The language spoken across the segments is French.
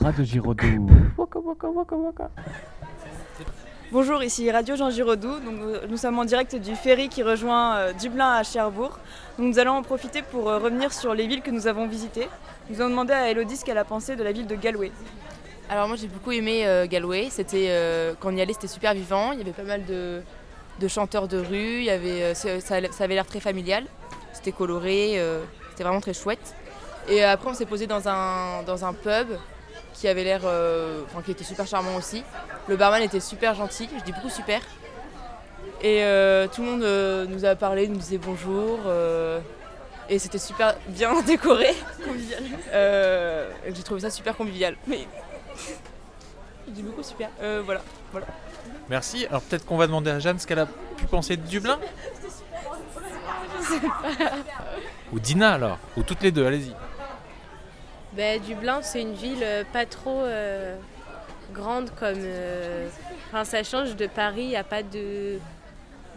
Radio Giraudoux. Waka, waka, waka, waka. Bonjour, ici Radio Jean Giraudoux. Donc, euh, nous sommes en direct du ferry qui rejoint euh, Dublin à Cherbourg. Donc, nous allons en profiter pour euh, revenir sur les villes que nous avons visitées. Nous avons demandé à Elodie ce qu'elle a pensé de la ville de Galway. Alors moi j'ai beaucoup aimé euh, Galway. C'était euh, quand on y allait c'était super vivant. Il y avait pas mal de, de chanteurs de rue. Il y avait euh, ça, ça- ça avait l'air très familial. C'était coloré. euh, c'était vraiment très chouette. Et après on s'est posé dans un dans un pub qui avait l'air euh, enfin, qui était super charmant aussi. Le barman était super gentil. Je dis beaucoup super. Et euh, tout le monde euh, nous a parlé, nous disait bonjour. euh, et c'était super bien décoré. Convivial. Euh, J'ai trouvé ça super convivial. Mais je dis beaucoup super. Euh, voilà. Merci. Alors peut-être qu'on va demander à Jeanne ce qu'elle a pu penser de Dublin. Ou Dina alors. Ou toutes les deux, allez-y. Ben, Dublin, c'est une ville euh, pas trop euh, grande comme. euh, ça change de Paris, il n'y a pas de,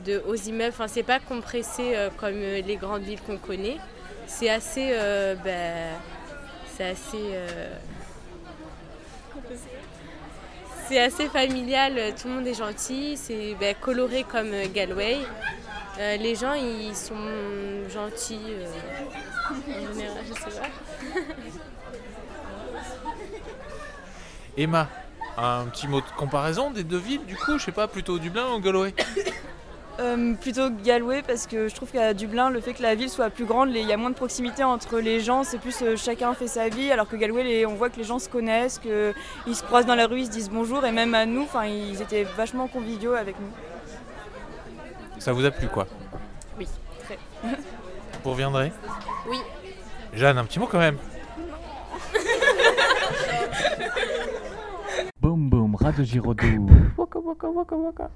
de hauts immeubles. Enfin, c'est pas compressé euh, comme les grandes villes qu'on connaît. C'est assez. ben, c'est assez. c'est assez familial, tout le monde est gentil, c'est ben, coloré comme Galway. Les gens, ils sont gentils. en général, je sais pas. Emma, un petit mot de comparaison des deux villes du coup, je sais pas, plutôt Dublin ou Galway Euh, plutôt Galway parce que je trouve qu'à Dublin, le fait que la ville soit plus grande, il y a moins de proximité entre les gens, c'est plus euh, chacun fait sa vie, alors que Galway, les- on voit que les gens se connaissent, qu'ils se croisent dans la rue, ils se disent bonjour, et même à nous, enfin, ils étaient vachement conviviaux avec nous. Ça vous a plu quoi? Oui, très. Vous reviendrez? Oui. Jeanne, un petit mot quand même. Boum, boum, Radio Giraudoux. Waka, waka, waka, waka.